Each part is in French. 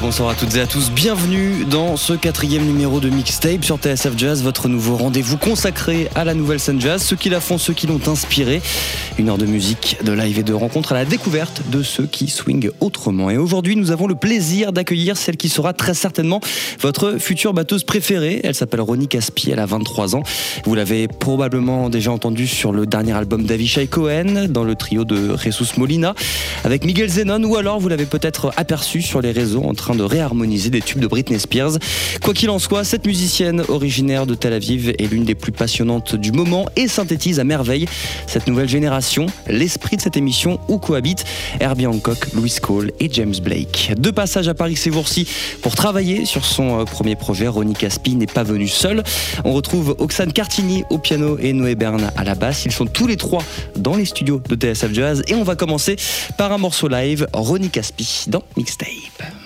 Bonsoir à toutes et à tous, bienvenue dans ce quatrième numéro de Mixtape sur TSF Jazz, votre nouveau rendez-vous consacré à la nouvelle scène jazz, ceux qui la font, ceux qui l'ont inspiré. Une heure de musique, de live et de rencontres à la découverte de ceux qui swingent autrement. Et aujourd'hui, nous avons le plaisir d'accueillir celle qui sera très certainement votre future batteuse préférée. Elle s'appelle Ronnie Caspi, elle a 23 ans. Vous l'avez probablement déjà entendu sur le dernier album d'Avishai Cohen, dans le trio de Jesus Molina, avec Miguel Zenon, ou alors vous l'avez peut-être aperçu sur les réseaux en de réharmoniser des tubes de Britney Spears. Quoi qu'il en soit, cette musicienne originaire de Tel Aviv est l'une des plus passionnantes du moment et synthétise à merveille cette nouvelle génération, l'esprit de cette émission où cohabitent Herbie Hancock, Louis Cole et James Blake. Deux passages à Paris ces jours-ci pour travailler sur son euh, premier projet. Ronnie Caspi n'est pas venu seul. On retrouve Oxane Cartini au piano et Noé Berne à la basse. Ils sont tous les trois dans les studios de TSF Jazz et on va commencer par un morceau live, Ronnie Caspi dans Mixtape.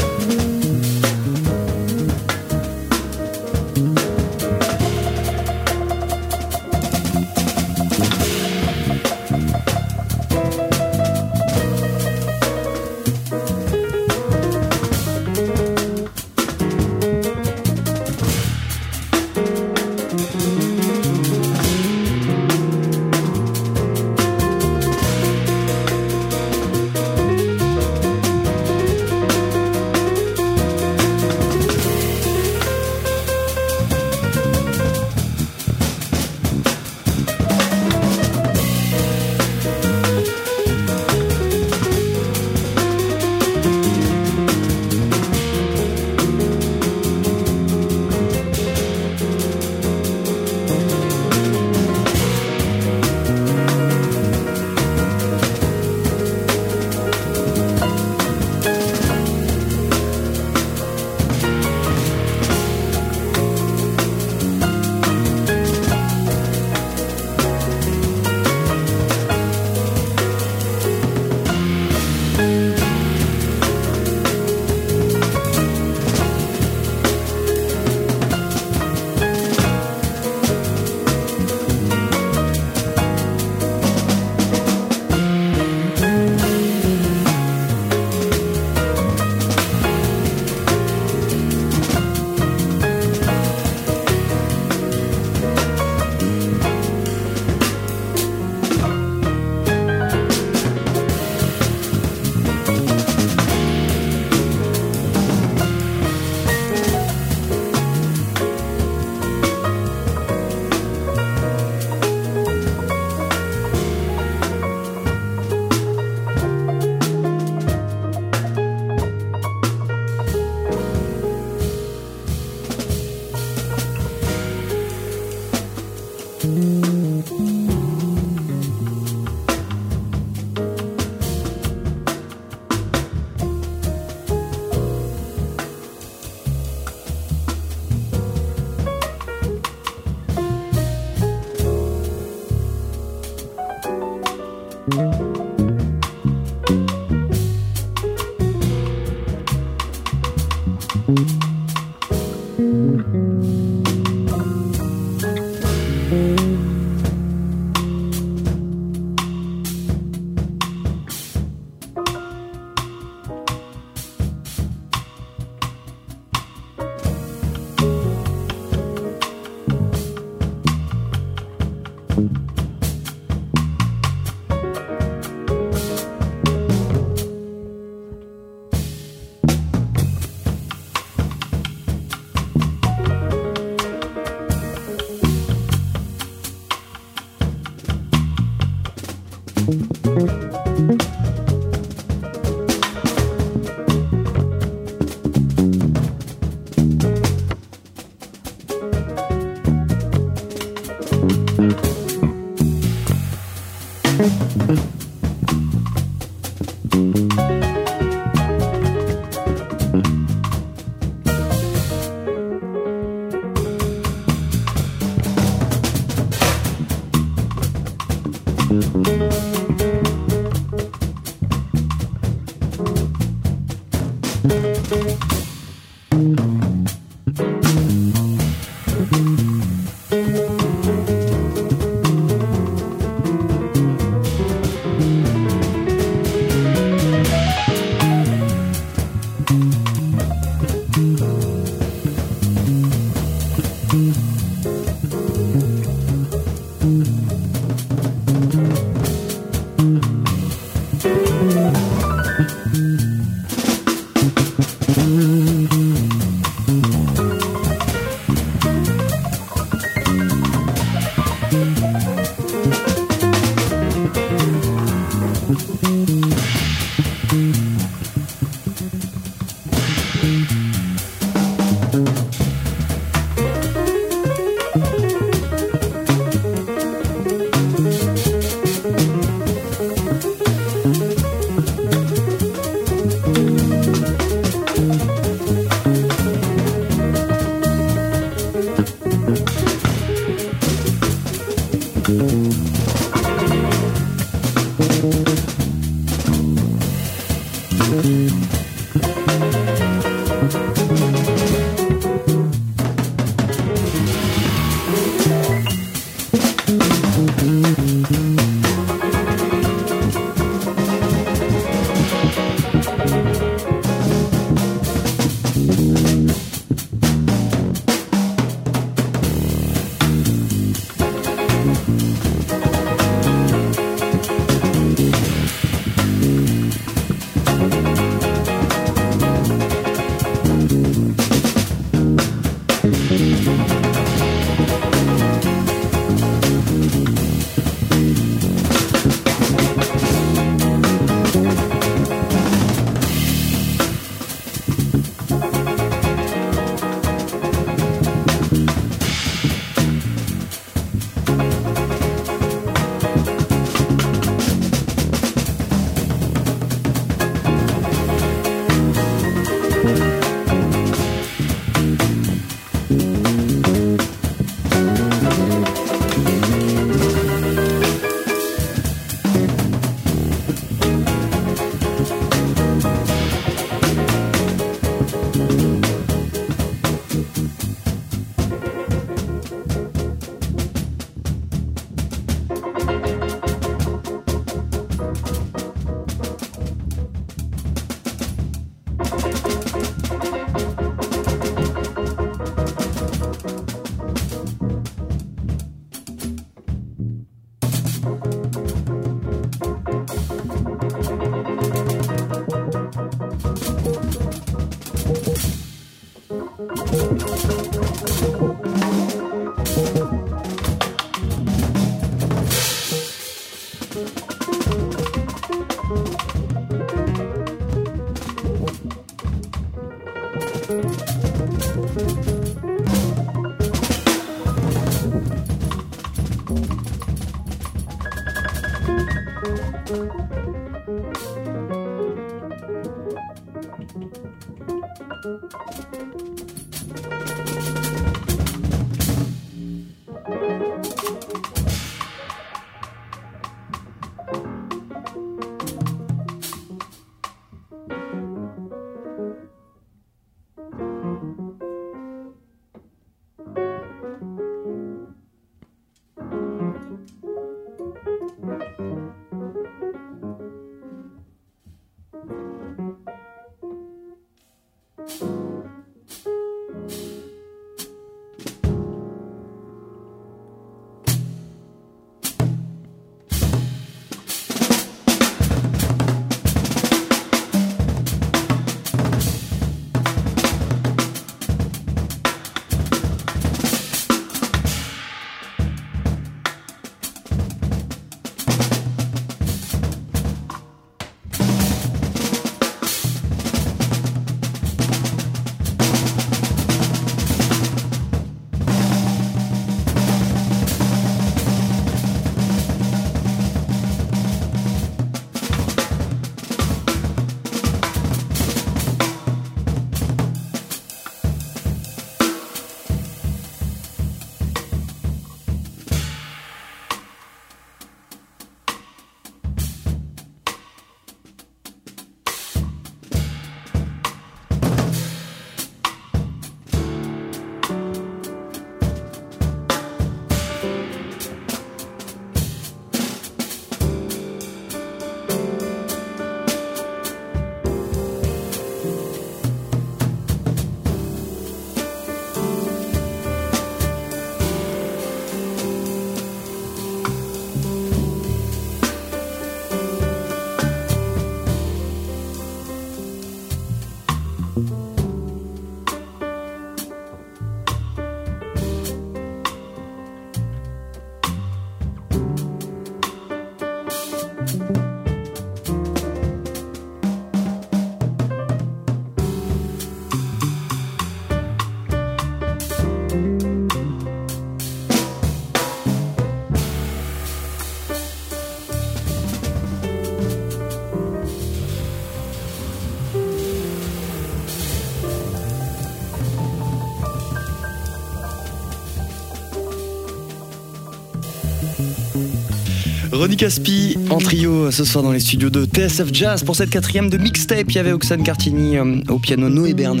Ronnie Caspi en trio ce soir dans les studios de TSF Jazz pour cette quatrième de mixtape. Il y avait Oxane Cartini euh, au piano, Noé Bern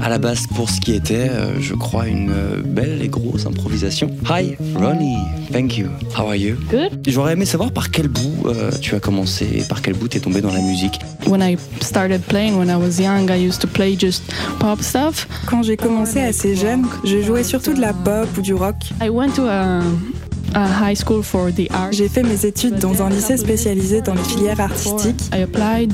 à la basse pour ce qui était, euh, je crois, une euh, belle et grosse improvisation. Hi Ronnie, thank you. How are you? Good. J'aurais aimé savoir par quel bout euh, tu as commencé et par quel bout tu es tombé dans la musique. When I started playing when I was young, I used to play just pop stuff. Quand j'ai commencé assez jeune, je jouais surtout de la pop ou du rock. I went to a, J'ai fait mes études dans un lycée spécialisé dans les filières artistiques. I applied.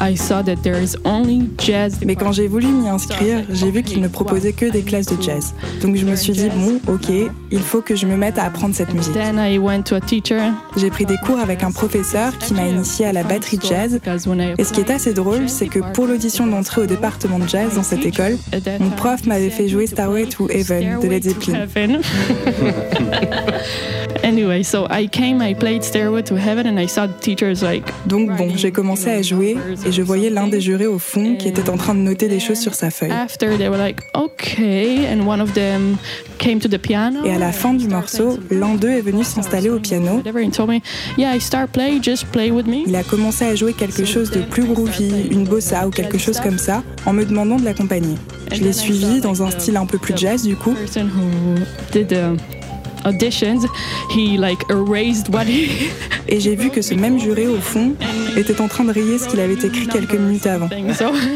I saw that there is only jazz. Mais quand j'ai voulu m'y inscrire, j'ai vu qu'ils ne proposaient que des classes de jazz. Donc je me suis dit, bon, ok, il faut que je me mette à apprendre cette musique. Then I went to a teacher. J'ai pris des cours avec un professeur qui m'a initié à la batterie jazz. Et ce qui est assez drôle, c'est que pour l'audition d'entrée au département de jazz dans cette école, mon prof m'avait fait jouer Starway to Heaven de Led Zeppelin. Anyway, so I came, I played Stairway to Heaven, and I saw the teachers like. Donc bon, j'ai commencé à jouer et je voyais l'un des jurés au fond qui était en train de noter des choses sur sa feuille. After they were like, okay, and one of them came to the piano. Et à la fin du morceau, l'un d'eux est venu s'installer au piano. Whatever, and told me, yeah, I start play, just play with me. Il a commencé à jouer quelque chose de plus groovy, une bossa ou quelque chose comme ça, en me demandant de l'accompagner. Je l'ai suivi dans un style un peu plus jazz du coup. Person who did the auditions, he like erased what he Et j'ai vu que ce même juré au fond était en train de rayer ce qu'il avait écrit quelques minutes avant.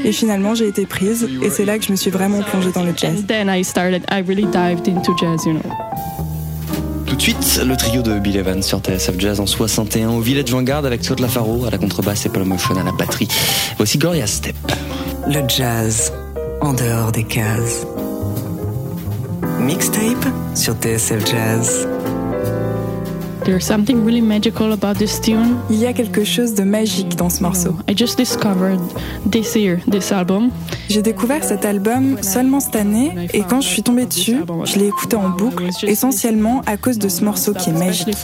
Et finalement, j'ai été prise et c'est là que je me suis vraiment plongée dans le jazz. and then I started. I really dived into jazz, you know. Tout de suite, le trio de Bill Evans sur TSF Jazz en 61 au Village Vanguard avec Claude Lafaro à la contrebasse et Paul Motion à la batterie. Voici Gloria Step. Le jazz en dehors des cases. Mixtape sur TSF Jazz. There's something really magical about this tune. Il y a quelque chose de magique dans ce morceau. I just discovered this year this album. J'ai découvert cet album seulement cette année et quand je suis tombée dessus, je l'ai écouté en boucle, essentiellement à cause de ce morceau qui est magique.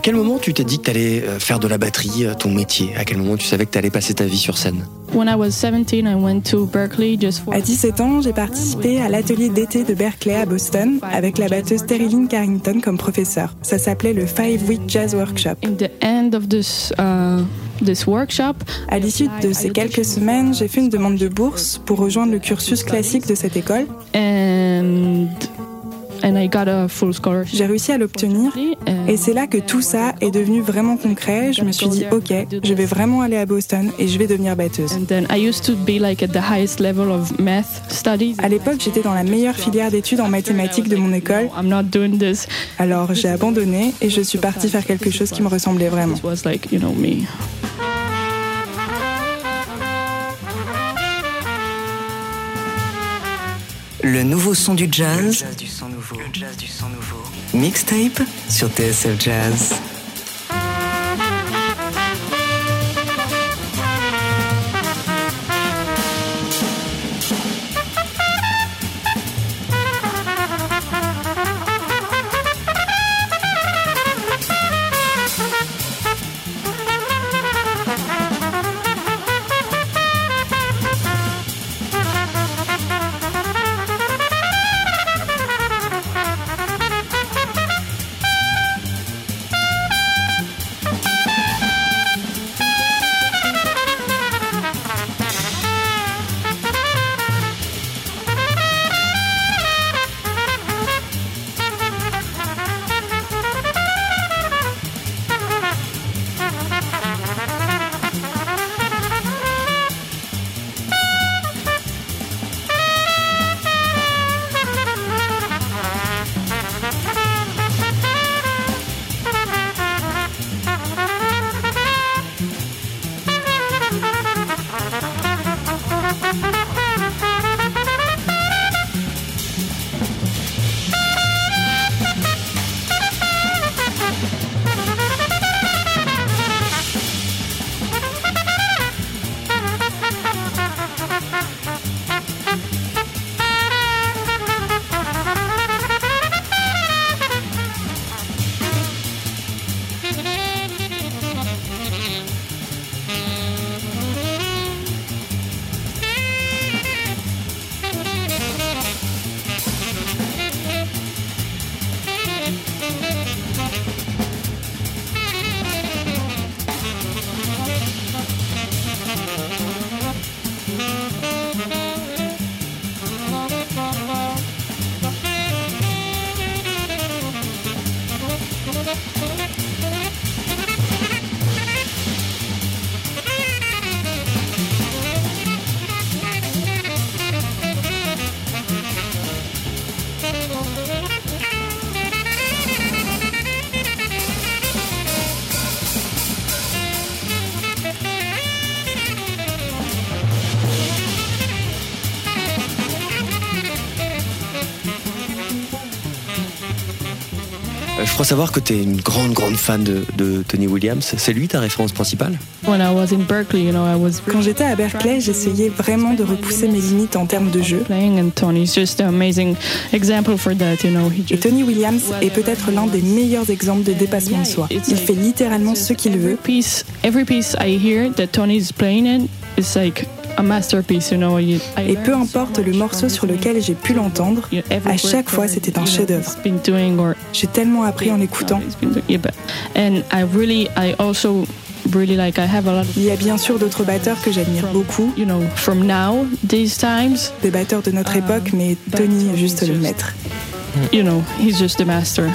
Quel moment tu t'es dit que tu allais faire de la batterie euh, ton métier? À quel moment tu savais que tu allais passer ta vie sur scène? When I was 17, I went to Berkeley just for. À 17 ans, j'ai participé à l'atelier d'été de Berkeley à Boston avec la batteuse Terilyn Carrington comme professeur. Ça s'appelait le Five Week Jazz Workshop. In the end of this uh, workshop. À l'issue de ces quelques semaines, j'ai fait une demande de bourse pour rejoindre le cursus classique de cette école. And J'ai réussi à l'obtenir. Et c'est là que tout ça est devenu vraiment concret. Je me suis dit, ok, je vais vraiment aller à Boston et je vais devenir batteuse. À l'époque, j'étais dans la meilleure filière d'études en mathématiques de mon école. Alors j'ai abandonné et je suis partie faire quelque chose qui me ressemblait vraiment. Was like, you know, me. Le nouveau son du jazz. Mixtape sur TSF Jazz. Crois savoir que tu es une grande, grande fan de, de Tony Williams. C'est lui ta référence principale? When I was in Berkeley, you know, I was Quand j'étais à Berkeley, j'essayais vraiment de repousser mes limites en termes de jeu. playing, and Tony's just an amazing example for that. You know, he Et Tony Williams est peut-être l'un des meilleurs exemples de dépassement de soi. Il fait littéralement ce qu'il veut. piece, every piece I hear that Tony's playing in is like a masterpiece. You know, You- I Et peu importe le morceau sur lequel j'ai pu l'entendre, à chaque fois c'était un chef-d'œuvre. J'ai tellement appris en l'écoutant. he's been doing- yeah, but- and I really, I also really like. I have a lot of Il y a bien sûr d'autres batteurs que j'admire beaucoup, you know from now these times. des batteurs de notre époque, mais Tony est juste le maître. You know, he's just the master.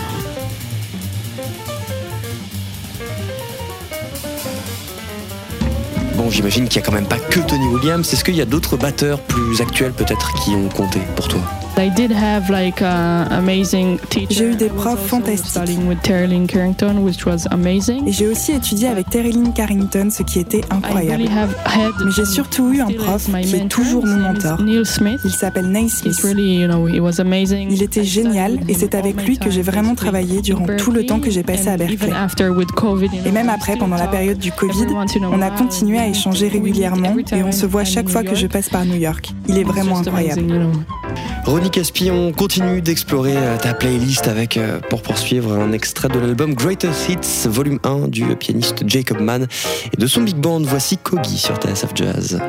J'imagine qu'il n'y a quand même pas que Tony Williams. Est-ce qu'il y a d'autres batteurs plus actuels peut-être qui ont compté pour toi? I did have like a amazing teacher. J'ai eu des profs fantastiques. Studying with Terry Lynn Carrington, which was amazing. Et j'ai aussi étudié avec Terry Carrington, ce qui était incroyable. Mais j'ai surtout eu un prof my qui est mentor. toujours mon mentor. Neil Smith. Il s'appelle amazing. Il était génial with et him c'est avec lui que j'ai time, vraiment travaillé durant tout le temps que j'ai passé à Berkeley, Et même après, pendant la période du Covid, on a continué à échanger régulièrement et time on se voit chaque fois New que je York. passe par New York. Il est vraiment incroyable. Ronnie Caspi, on continue d'explorer euh, ta playlist avec, euh, pour poursuivre, un extrait de l'album Greatest Hits, volume 1 du pianiste Jacob Mann et de son big band. Voici Kogi sur TSF Jazz.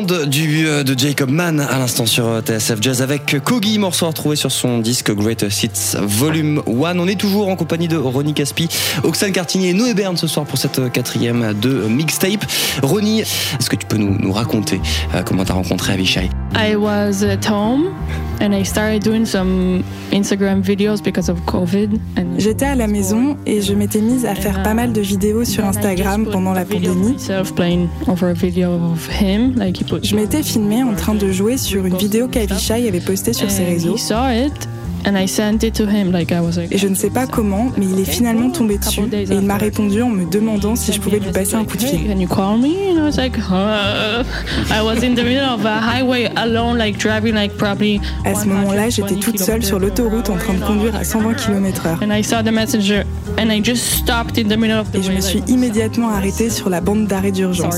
Du, de Jacob Mann à l'instant sur euh, TSF Jazz avec Kogi, morceau retrouvé sur son disque Great Hits Volume 1. On est toujours en compagnie de Ronnie Caspi, Oxane Cartini et Noé Bern ce soir pour cette euh, quatrième de mixtape. Ronnie, est-ce que tu peux nous, nous raconter euh, comment tu as rencontré Avishai? I was at home and I started doing some Instagram videos because of COVID. And J'étais à la maison et je m'étais mise à faire pas mal de vidéos sur Instagram pendant la pandémie. Je m'étais filmée en train de jouer sur une vidéo qu'Avishai avait postée sur ses réseaux. He saw it and I sent it to him. Like I was like. Et je ne sais pas comment, mais il est finalement tombé dessus et il m'a répondu en me demandant si je pouvais lui passer un coup de fil. uh, I was in the middle of a highway alone, like driving like probably. À ce moment-là, j'étais toute seule sur l'autoroute en train de conduire à 120 km/h. And I saw the messenger and I just stopped in the middle of the Et je me suis immédiatement arrêtée sur la bande d'arrêt d'urgence.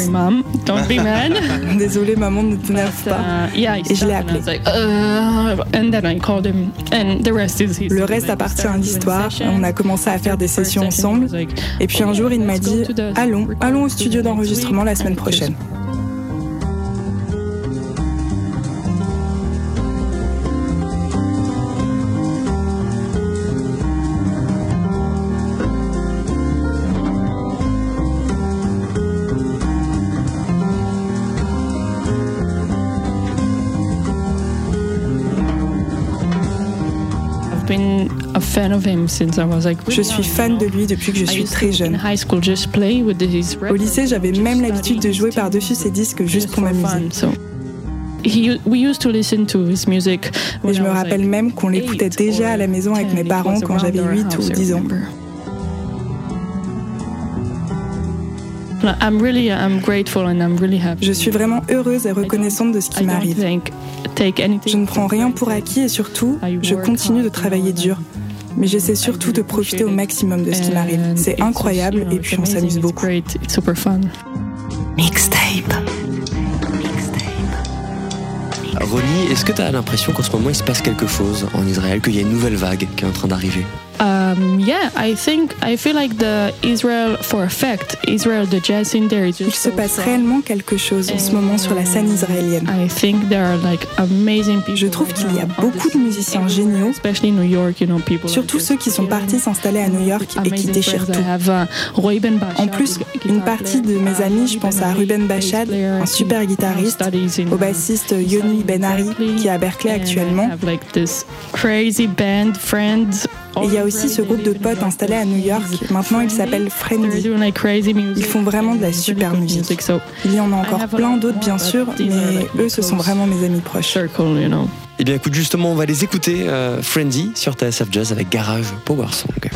Désolée maman, ne t'énerve pas. uh, Et je l'ai appelé. Le reste appartient à l'histoire. On a commencé à faire des sessions ensemble. Et puis un jour, il m'a dit Allons, allons au studio d'enregistrement la semaine prochaine. Je suis fan de lui depuis que je suis très jeune. Au lycée, j'avais même l'habitude de jouer par-dessus ses disques juste pour m'amuser. Et je me rappelle même qu'on l'écoutait déjà à la maison avec 10. mes parents quand j'avais our 8 ou house, I 10 ans. remember. I'm really, I'm grateful and I'm really happy. Je suis vraiment heureuse et reconnaissante de ce qui m'arrive. Je ne prends rien pour acquis et surtout, je continue de travailler dur. Mais j'essaie surtout de profiter au maximum de ce qui m'arrive. C'est incroyable et puis on s'amuse beaucoup. Mixtape. Ronnie, est-ce que tu as l'impression qu'en ce moment il se passe quelque chose en Israël, qu'il y a une nouvelle vague qui est en train d'arriver? Um, yeah, I think I feel like the Israel for effect, Israel the jazz scene there is Il se passe réellement quelque chose en ce moment sur la scène israélienne. I think there are like amazing people. Je trouve qu'il y a beaucoup de musiciens géniaux, especially in New York, you know, people. are surtout ceux qui sont partis s'installer à New York et qui déchirent tout. Uh, En plus, une partie de mes uh, amis, je pense à Ruben Bachad, un super guitariste, in, au uh, bassiste Yoni Ben-Ari, qui est à Berkeley actuellement. Et il y a aussi ce groupe de potes installés à New York. Maintenant, ils s'appellent Friendly. Ils font vraiment de la Really super musique. Il y en a encore plein d'autres, bien sûr, mais eux, ce sont vraiment mes amis proches. Eh bien écoute, justement, on va les écouter, euh, Friendly, sur TSF Jazz avec Garage Power Song.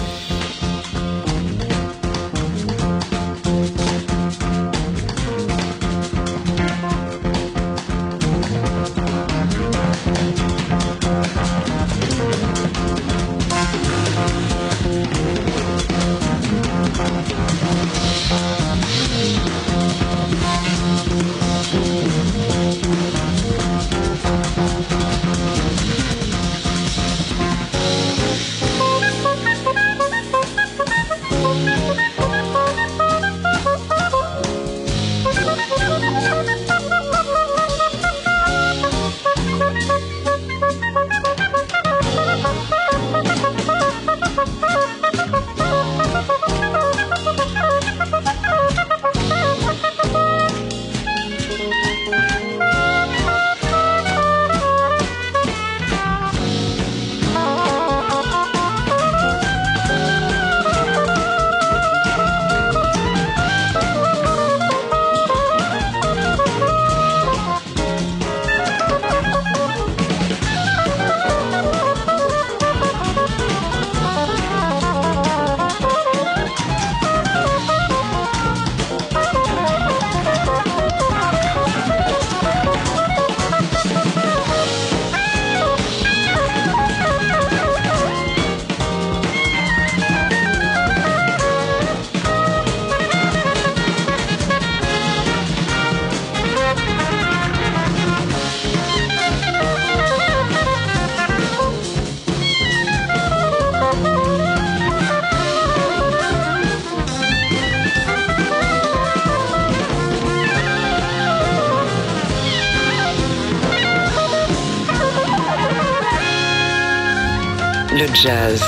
Jazz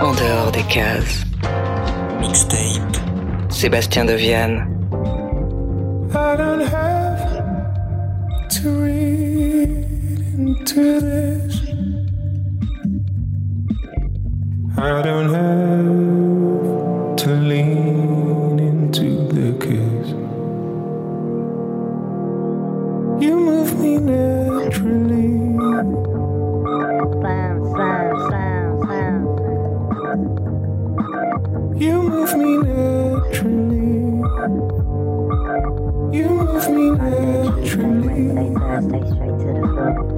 en dehors des cases. Mixtape. Sébastien Deviane. I don't have to read into this. I don't have to lean naturally. I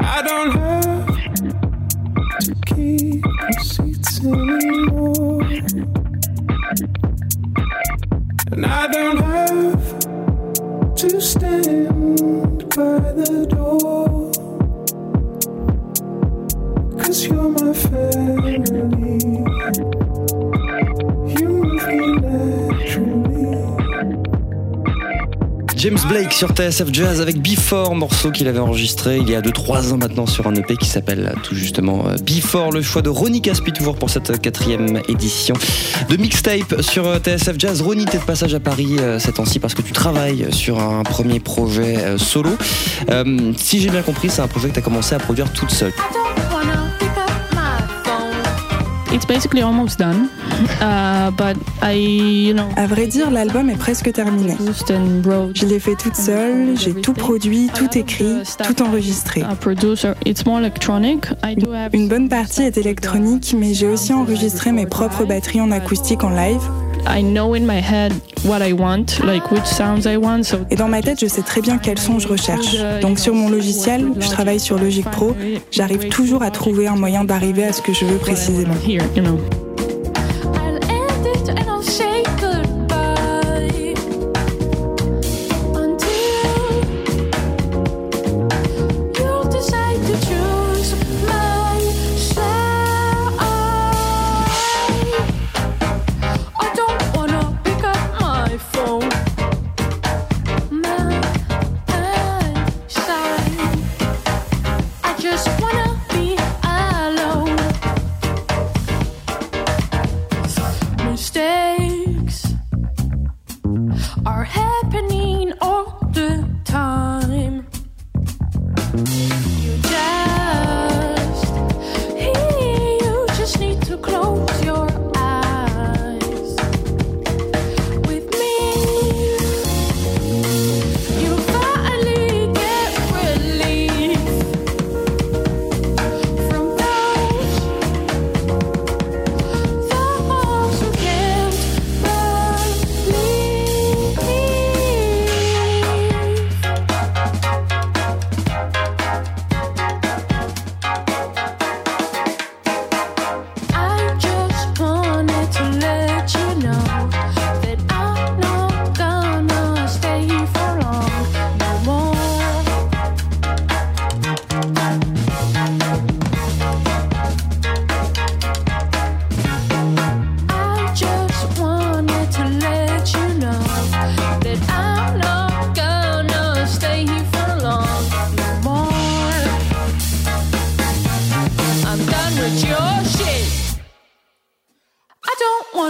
I don't have to keep receipts anymore. And I don't have to stand by the door. Cause you're my family. James Blake sur TSF Jazz avec Before, morceau qu'il avait enregistré il y a 2-3 ans maintenant sur un EP qui s'appelle tout justement euh, Before, le choix de Ronnie Caspi toujours pour cette quatrième édition de mixtape sur euh, TSF Jazz. Ronnie, t'es de passage à Paris euh, ces temps-ci parce que tu travailles sur un premier projet euh, solo. Euh, si j'ai bien compris, c'est un projet que tu as commencé à produire toute seule. It's basically almost done, uh, but I, you know, À vrai dire, l'album est presque terminé. Je l'ai fait toute seule, j'ai tout produit, tout écrit, tout enregistré. Une bonne partie est électronique, mais j'ai aussi enregistré mes propres batteries en acoustique en live. I know in my head what I want, like which sounds I want. So Et dans ma tête, je sais très bien quels sons je recherche. Donc sur mon logiciel, je travaille sur Logic Pro, j'arrive toujours à trouver un moyen d'arriver à ce que je veux précisément.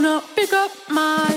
Don't wanna pick up my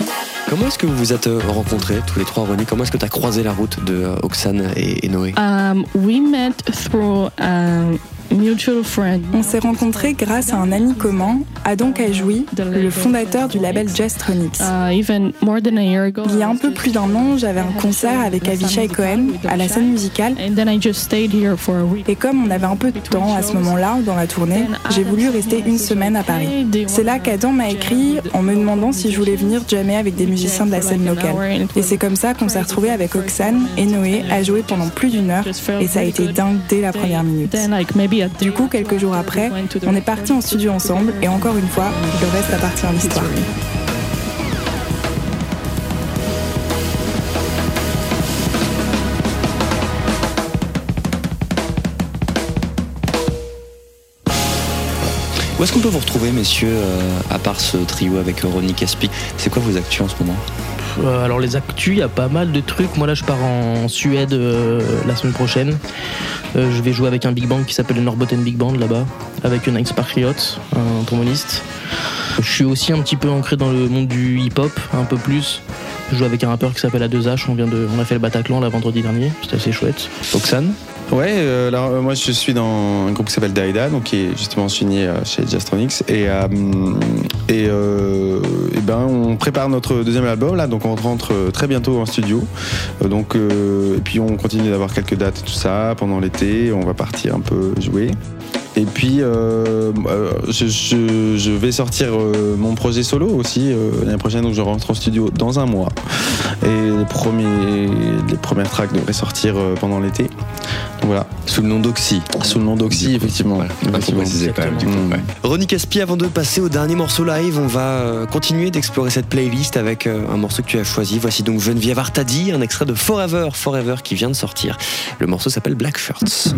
Comment est-ce que vous vous êtes euh, rencontrés tous les trois, Ronnie Comment est-ce que tu as croisé la route de euh, Oxane et, et Noé? Um, we met through um, mutual friend. On s'est rencontrés grâce à un ami commun, Adam Kajoui, le fondateur du label. Uh, a year ago, Il y a un peu plus d'un an, j'avais un concert avec Avishai Cohen à la scène musicale. just. Et comme on avait un peu de temps à ce moment-là dans la tournée, j'ai voulu rester une semaine à Paris. C'est là qu'Adam m'a écrit en me demandant si je voulais venir jammer avec des musiciens de la scène locale. Et c'est comme ça qu'on s'est retrouvés avec Oxane et Noé à jouer pendant plus d'une heure et ça a été dingue dès la première minute. Du coup, quelques jours après, on est parti en studio ensemble et encore une fois, le reste appartient à l'histoire. Où est-ce qu'on peut vous retrouver, messieurs, euh, à part ce trio avec Ronnie Caspi? C'est quoi vos actus en ce moment? Euh, alors les actus, il y a pas mal de trucs. Moi là, je pars en Suède euh, la semaine prochaine. Euh, je vais jouer avec un big band qui s'appelle le Norbotten Big Band là-bas, avec Nice Patriot, un tromboniste. Je suis aussi un petit peu ancré dans le monde du hip-hop, un peu plus. Je joue avec un rappeur qui s'appelle A2H. On vient de, on a fait le Bataclan là vendredi dernier. C'était assez chouette. Oxane Ouais, euh, alors, euh, moi je suis dans un groupe qui s'appelle Daida, donc qui est justement signé euh, chez Jastronics. Et, ben, on prépare notre deuxième album là, donc on rentre très bientôt en studio. Donc, et puis on continue d'avoir quelques dates et tout ça pendant l'été. On va partir un peu jouer. Et puis, euh, euh, je, je- je vais sortir euh, mon projet solo aussi euh, l'année prochaine, donc je rentre en studio dans un mois. Et les, premiers, les premières tracks devraient sortir euh, pendant l'été. Donc voilà. Sous le nom d'Oxy. Sous le nom d'Oxy, effectivement. Voilà, faut Effectivement. préciser quand même, du coup, ouais. Ronnie Caspi, avant de passer au dernier morceau live, on va euh, continuer d'explorer cette playlist avec euh, un morceau que tu as choisi. Voici donc Geneviève Artadi, un extrait de Forever, Forever qui vient de sortir. Le morceau s'appelle Black Shirts.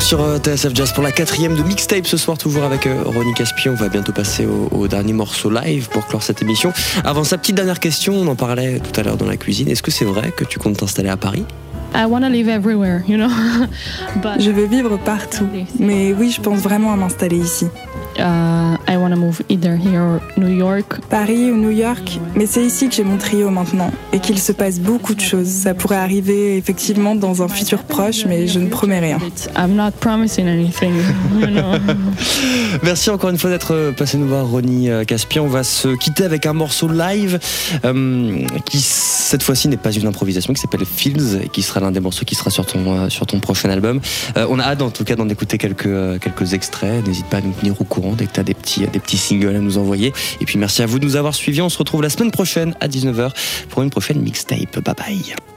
Toujours sur euh, TSF Jazz pour la quatrième de mixtape ce soir, toujours avec euh, Ronnie Caspian. On va bientôt passer au, au dernier morceau live pour clore cette émission. Avant sa petite dernière question, on en parlait tout à l'heure dans la cuisine. Est-ce que c'est vrai que tu comptes t'installer à Paris? I want to live everywhere, you know. But Je veux vivre partout, mais oui, je pense vraiment à m'installer ici. uh, I want to move either here or New York. Paris ou New York, mais c'est ici que j'ai mon trio maintenant et qu'il se passe beaucoup de choses. Ça pourrait arriver effectivement dans un futur proche, mais je ne promets rien. I'm not promising anything, you know. Merci encore une fois d'être euh, passé nous voir, Ronnie euh, Caspian. On va se quitter avec un morceau live euh, qui, cette fois-ci, n'est pas une improvisation, qui s'appelle Fields et qui sera l'un des morceaux qui sera sur ton, euh, sur ton prochain album. Euh, on a hâte, en tout cas, d'en écouter quelques, quelques extraits. N'hésite pas à nous tenir au courant dès que tu as des petits, des petits singles à nous envoyer. Et puis, merci à vous de nous avoir suivis. On se retrouve la semaine prochaine à 19h pour une prochaine mixtape. Bye bye.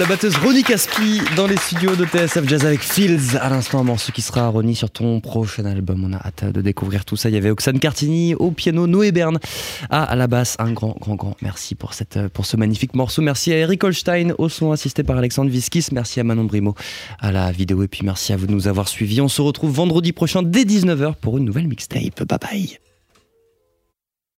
La batteuse Ronnie Caspi dans les studios de TSF Jazz avec Fields. À l'instant, un morceau qui sera Ronnie sur ton prochain album. On a hâte de découvrir tout ça. Il y avait Oxane Cartini au piano, Noé Berne à la basse. Un grand, grand, grand merci pour, cette, pour ce magnifique morceau. Merci à Eric Holstein au son assisté par Alexandre Viskis. Merci à Manon Brimo à la vidéo. Et puis merci à vous de nous avoir suivis. On se retrouve vendredi prochain dès 19h pour une nouvelle mixtape. Bye bye.